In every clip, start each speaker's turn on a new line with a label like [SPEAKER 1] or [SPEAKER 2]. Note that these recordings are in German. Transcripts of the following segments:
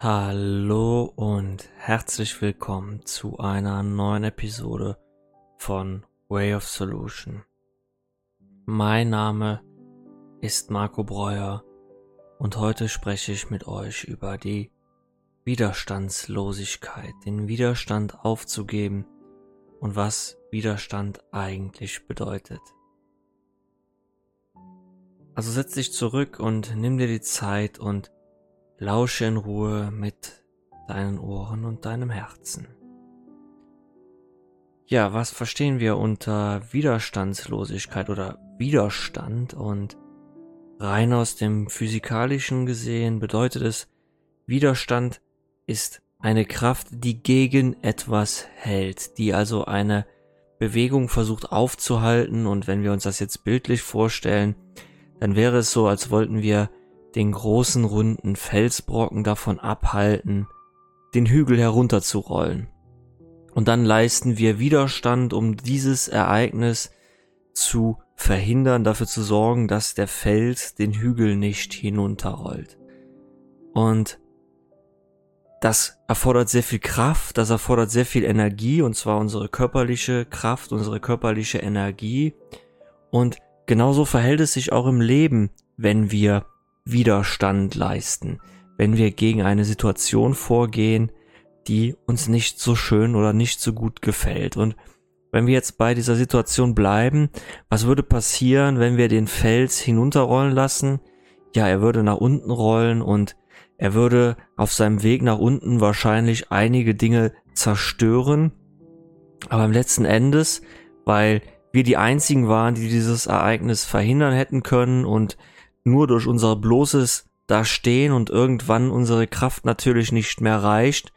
[SPEAKER 1] Hallo und herzlich willkommen zu einer neuen Episode von Way of Solution. Mein Name ist Marco Breuer und heute spreche ich mit euch über die Widerstandslosigkeit, den Widerstand aufzugeben und was Widerstand eigentlich bedeutet. Also setz dich zurück und nimm dir die Zeit und Lausche in Ruhe mit deinen Ohren und deinem Herzen. Ja, was verstehen wir unter Widerstandslosigkeit oder Widerstand? Und rein aus dem physikalischen gesehen bedeutet es, Widerstand ist eine Kraft, die gegen etwas hält, die also eine Bewegung versucht aufzuhalten. Und wenn wir uns das jetzt bildlich vorstellen, dann wäre es so, als wollten wir den großen runden Felsbrocken davon abhalten, den Hügel herunterzurollen. Und dann leisten wir Widerstand, um dieses Ereignis zu verhindern, dafür zu sorgen, dass der Fels den Hügel nicht hinunterrollt. Und das erfordert sehr viel Kraft, das erfordert sehr viel Energie, und zwar unsere körperliche Kraft, unsere körperliche Energie. Und genauso verhält es sich auch im Leben, wenn wir Widerstand leisten, wenn wir gegen eine Situation vorgehen, die uns nicht so schön oder nicht so gut gefällt. Und wenn wir jetzt bei dieser Situation bleiben, was würde passieren, wenn wir den Fels hinunterrollen lassen? Ja, er würde nach unten rollen und er würde auf seinem Weg nach unten wahrscheinlich einige Dinge zerstören. Aber im letzten Endes, weil wir die einzigen waren, die dieses Ereignis verhindern hätten können und nur durch unser bloßes Dastehen und irgendwann unsere Kraft natürlich nicht mehr reicht,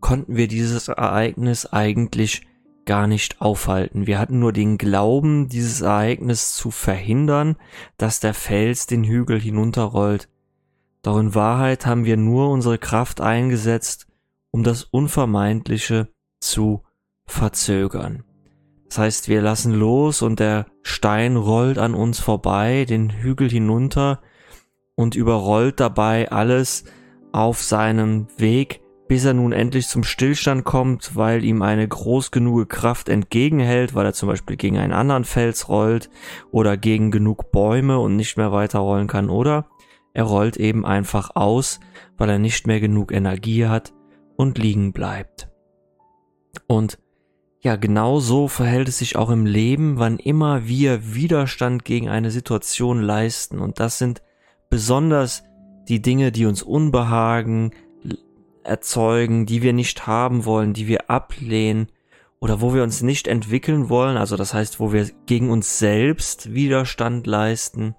[SPEAKER 1] konnten wir dieses Ereignis eigentlich gar nicht aufhalten. Wir hatten nur den Glauben, dieses Ereignis zu verhindern, dass der Fels den Hügel hinunterrollt. Doch in Wahrheit haben wir nur unsere Kraft eingesetzt, um das Unvermeidliche zu verzögern. Das heißt, wir lassen los und der Stein rollt an uns vorbei, den Hügel hinunter und überrollt dabei alles auf seinem Weg, bis er nun endlich zum Stillstand kommt, weil ihm eine groß genug Kraft entgegenhält, weil er zum Beispiel gegen einen anderen Fels rollt oder gegen genug Bäume und nicht mehr weiter rollen kann, oder er rollt eben einfach aus, weil er nicht mehr genug Energie hat und liegen bleibt. Und ja, genau so verhält es sich auch im Leben, wann immer wir Widerstand gegen eine Situation leisten. Und das sind besonders die Dinge, die uns Unbehagen erzeugen, die wir nicht haben wollen, die wir ablehnen oder wo wir uns nicht entwickeln wollen, also das heißt, wo wir gegen uns selbst Widerstand leisten.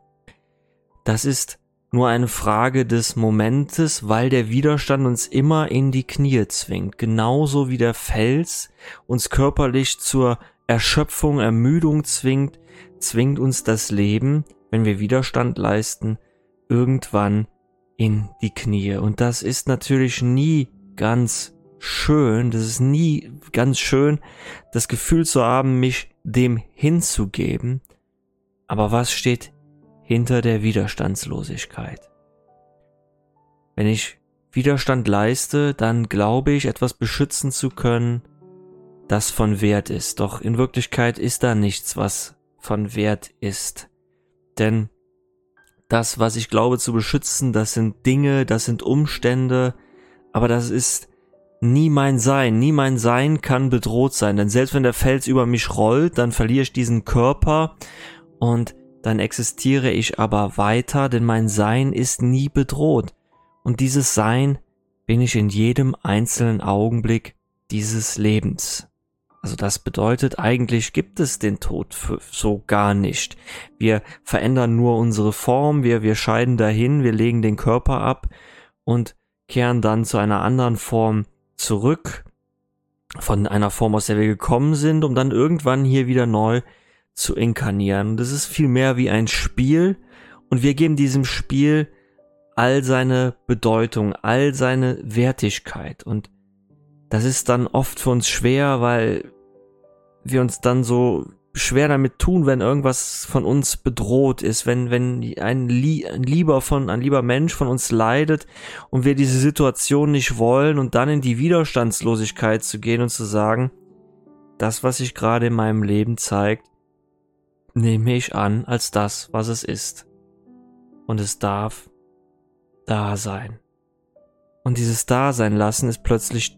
[SPEAKER 1] Das ist nur eine Frage des Momentes, weil der Widerstand uns immer in die Knie zwingt, genauso wie der Fels uns körperlich zur Erschöpfung, Ermüdung zwingt, zwingt uns das Leben, wenn wir Widerstand leisten, irgendwann in die Knie. Und das ist natürlich nie ganz schön, das ist nie ganz schön, das Gefühl zu haben, mich dem hinzugeben. Aber was steht hinter der Widerstandslosigkeit. Wenn ich Widerstand leiste, dann glaube ich, etwas beschützen zu können, das von Wert ist. Doch in Wirklichkeit ist da nichts, was von Wert ist. Denn das, was ich glaube zu beschützen, das sind Dinge, das sind Umstände, aber das ist nie mein Sein. Nie mein Sein kann bedroht sein. Denn selbst wenn der Fels über mich rollt, dann verliere ich diesen Körper und dann existiere ich aber weiter, denn mein Sein ist nie bedroht. Und dieses Sein bin ich in jedem einzelnen Augenblick dieses Lebens. Also das bedeutet, eigentlich gibt es den Tod so gar nicht. Wir verändern nur unsere Form, wir, wir scheiden dahin, wir legen den Körper ab und kehren dann zu einer anderen Form zurück, von einer Form, aus der wir gekommen sind, um dann irgendwann hier wieder neu zu inkarnieren. Das ist viel mehr wie ein Spiel und wir geben diesem Spiel all seine Bedeutung, all seine Wertigkeit und das ist dann oft für uns schwer, weil wir uns dann so schwer damit tun, wenn irgendwas von uns bedroht ist, wenn, wenn ein, Lie ein lieber von, ein lieber Mensch von uns leidet und wir diese Situation nicht wollen und dann in die Widerstandslosigkeit zu gehen und zu sagen, das, was sich gerade in meinem Leben zeigt, nehme ich an als das, was es ist. Und es darf da sein. Und dieses Dasein lassen ist plötzlich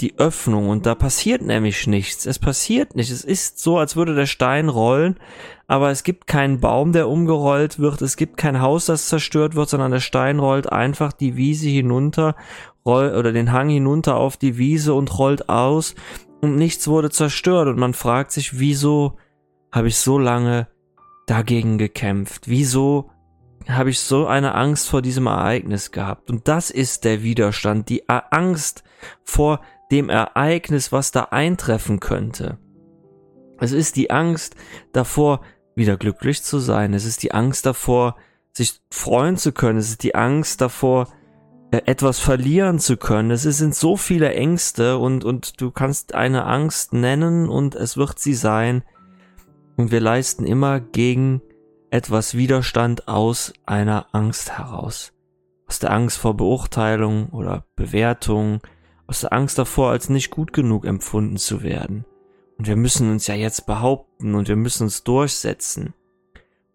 [SPEAKER 1] die Öffnung und da passiert nämlich nichts. Es passiert nicht. Es ist so, als würde der Stein rollen, aber es gibt keinen Baum, der umgerollt wird. Es gibt kein Haus, das zerstört wird, sondern der Stein rollt einfach die Wiese hinunter, roll, oder den Hang hinunter auf die Wiese und rollt aus und nichts wurde zerstört und man fragt sich, wieso habe ich so lange dagegen gekämpft? Wieso habe ich so eine Angst vor diesem Ereignis gehabt? Und das ist der Widerstand, die Angst vor dem Ereignis, was da eintreffen könnte. Es ist die Angst davor, wieder glücklich zu sein. Es ist die Angst davor, sich freuen zu können. Es ist die Angst davor, äh, etwas verlieren zu können. Es sind so viele Ängste und, und du kannst eine Angst nennen und es wird sie sein. Und wir leisten immer gegen etwas Widerstand aus einer Angst heraus. Aus der Angst vor Beurteilung oder Bewertung, aus der Angst davor, als nicht gut genug empfunden zu werden. Und wir müssen uns ja jetzt behaupten und wir müssen uns durchsetzen.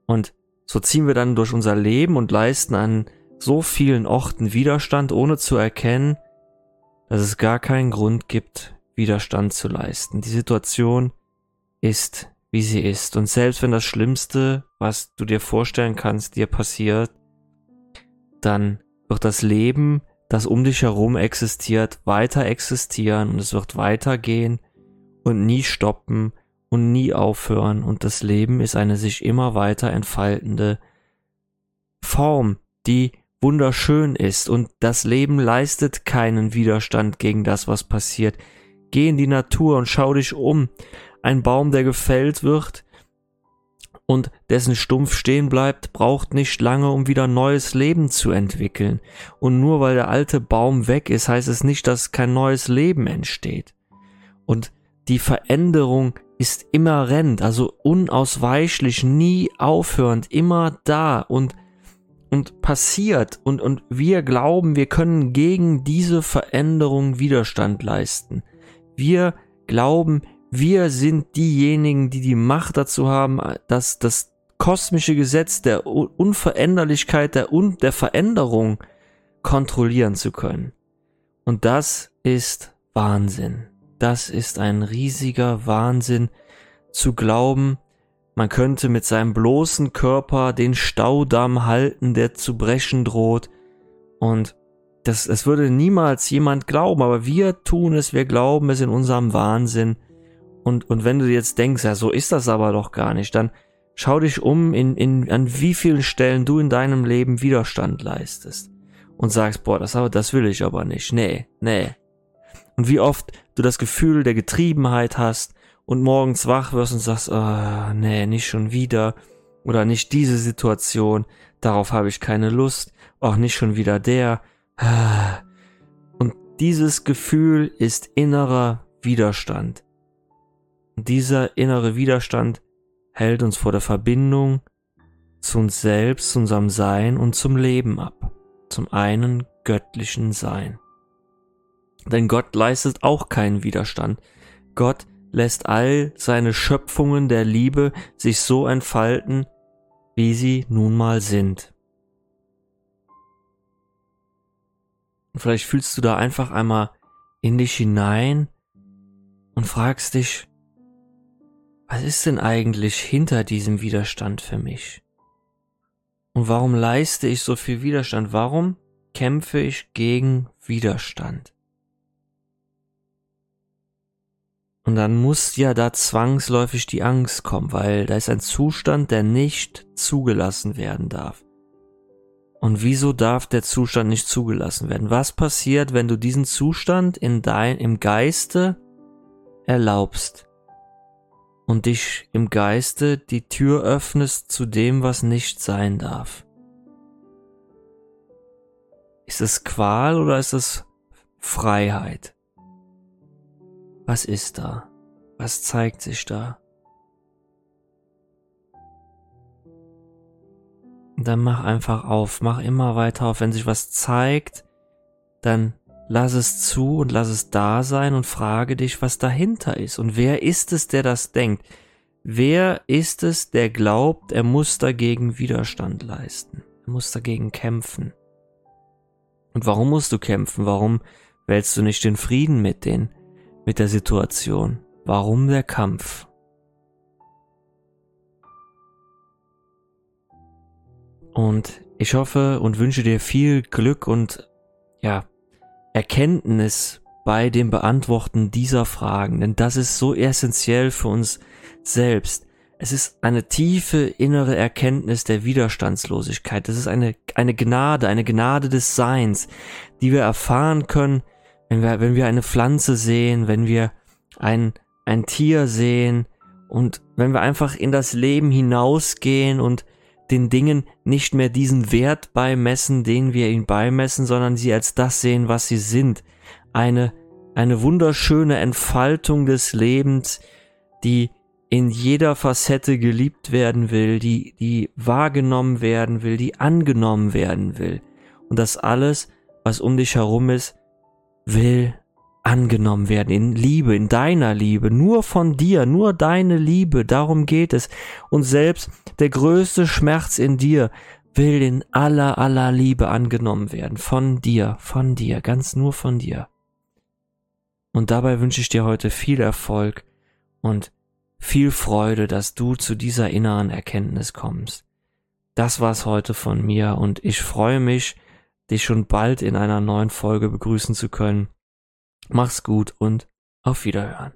[SPEAKER 1] Und so ziehen wir dann durch unser Leben und leisten an so vielen Orten Widerstand, ohne zu erkennen, dass es gar keinen Grund gibt, Widerstand zu leisten. Die Situation ist, wie sie ist. Und selbst wenn das Schlimmste, was du dir vorstellen kannst, dir passiert, dann wird das Leben das um dich herum existiert, weiter existieren und es wird weitergehen und nie stoppen und nie aufhören und das Leben ist eine sich immer weiter entfaltende Form, die wunderschön ist und das Leben leistet keinen Widerstand gegen das, was passiert. Geh in die Natur und schau dich um. Ein Baum, der gefällt wird, und dessen Stumpf stehen bleibt, braucht nicht lange, um wieder neues Leben zu entwickeln. Und nur weil der alte Baum weg ist, heißt es nicht, dass kein neues Leben entsteht. Und die Veränderung ist immer rennt, also unausweichlich, nie aufhörend, immer da und und passiert und und wir glauben, wir können gegen diese Veränderung Widerstand leisten. Wir glauben, wir sind diejenigen, die die Macht dazu haben, dass das kosmische Gesetz der Unveränderlichkeit, der, Un der Veränderung kontrollieren zu können. Und das ist Wahnsinn. Das ist ein riesiger Wahnsinn zu glauben, man könnte mit seinem bloßen Körper den Staudamm halten, der zu brechen droht. Und das, das würde niemals jemand glauben, aber wir tun es, wir glauben es in unserem Wahnsinn. Und, und wenn du jetzt denkst, ja, so ist das aber doch gar nicht, dann schau dich um, in, in, an wie vielen Stellen du in deinem Leben Widerstand leistest. Und sagst, boah, das, aber, das will ich aber nicht. Nee, nee. Und wie oft du das Gefühl der Getriebenheit hast und morgens wach wirst und sagst, oh, nee, nicht schon wieder. Oder nicht diese Situation. Darauf habe ich keine Lust. Auch nicht schon wieder der. Und dieses Gefühl ist innerer Widerstand. Und dieser innere Widerstand hält uns vor der Verbindung zu uns selbst, zu unserem Sein und zum Leben ab, zum einen göttlichen Sein. Denn Gott leistet auch keinen Widerstand. Gott lässt all seine Schöpfungen der Liebe sich so entfalten, wie sie nun mal sind. Und vielleicht fühlst du da einfach einmal in dich hinein und fragst dich, was ist denn eigentlich hinter diesem Widerstand für mich? Und warum leiste ich so viel Widerstand? Warum kämpfe ich gegen Widerstand? Und dann muss ja da zwangsläufig die Angst kommen, weil da ist ein Zustand, der nicht zugelassen werden darf. Und wieso darf der Zustand nicht zugelassen werden? Was passiert, wenn du diesen Zustand in dein, im Geiste erlaubst? und dich im Geiste die Tür öffnest zu dem, was nicht sein darf. Ist es Qual oder ist es Freiheit? Was ist da? Was zeigt sich da? Dann mach einfach auf, mach immer weiter auf. Wenn sich was zeigt, dann lass es zu und lass es da sein und frage dich, was dahinter ist. Und wer ist es, der das denkt? Wer ist es, der glaubt, er muss dagegen Widerstand leisten? Er muss dagegen kämpfen. Und warum musst du kämpfen? Warum wählst du nicht den Frieden mit den, mit der Situation? Warum der Kampf? Und ich hoffe und wünsche dir viel Glück und ja, Erkenntnis bei dem Beantworten dieser Fragen, denn das ist so essentiell für uns selbst. Es ist eine tiefe innere Erkenntnis der Widerstandslosigkeit. Das ist eine, eine Gnade, eine Gnade des Seins, die wir erfahren können, wenn wir, wenn wir eine Pflanze sehen, wenn wir ein, ein Tier sehen und wenn wir einfach in das Leben hinausgehen und den Dingen nicht mehr diesen Wert beimessen, den wir ihnen beimessen, sondern sie als das sehen, was sie sind. Eine, eine wunderschöne Entfaltung des Lebens, die in jeder Facette geliebt werden will, die, die wahrgenommen werden will, die angenommen werden will. Und das alles, was um dich herum ist, will angenommen werden, in Liebe, in deiner Liebe, nur von dir, nur deine Liebe, darum geht es. Und selbst der größte Schmerz in dir will in aller, aller Liebe angenommen werden, von dir, von dir, ganz nur von dir. Und dabei wünsche ich dir heute viel Erfolg und viel Freude, dass du zu dieser inneren Erkenntnis kommst. Das war's heute von mir und ich freue mich, dich schon bald in einer neuen Folge begrüßen zu können. Mach's gut und auf Wiederhören.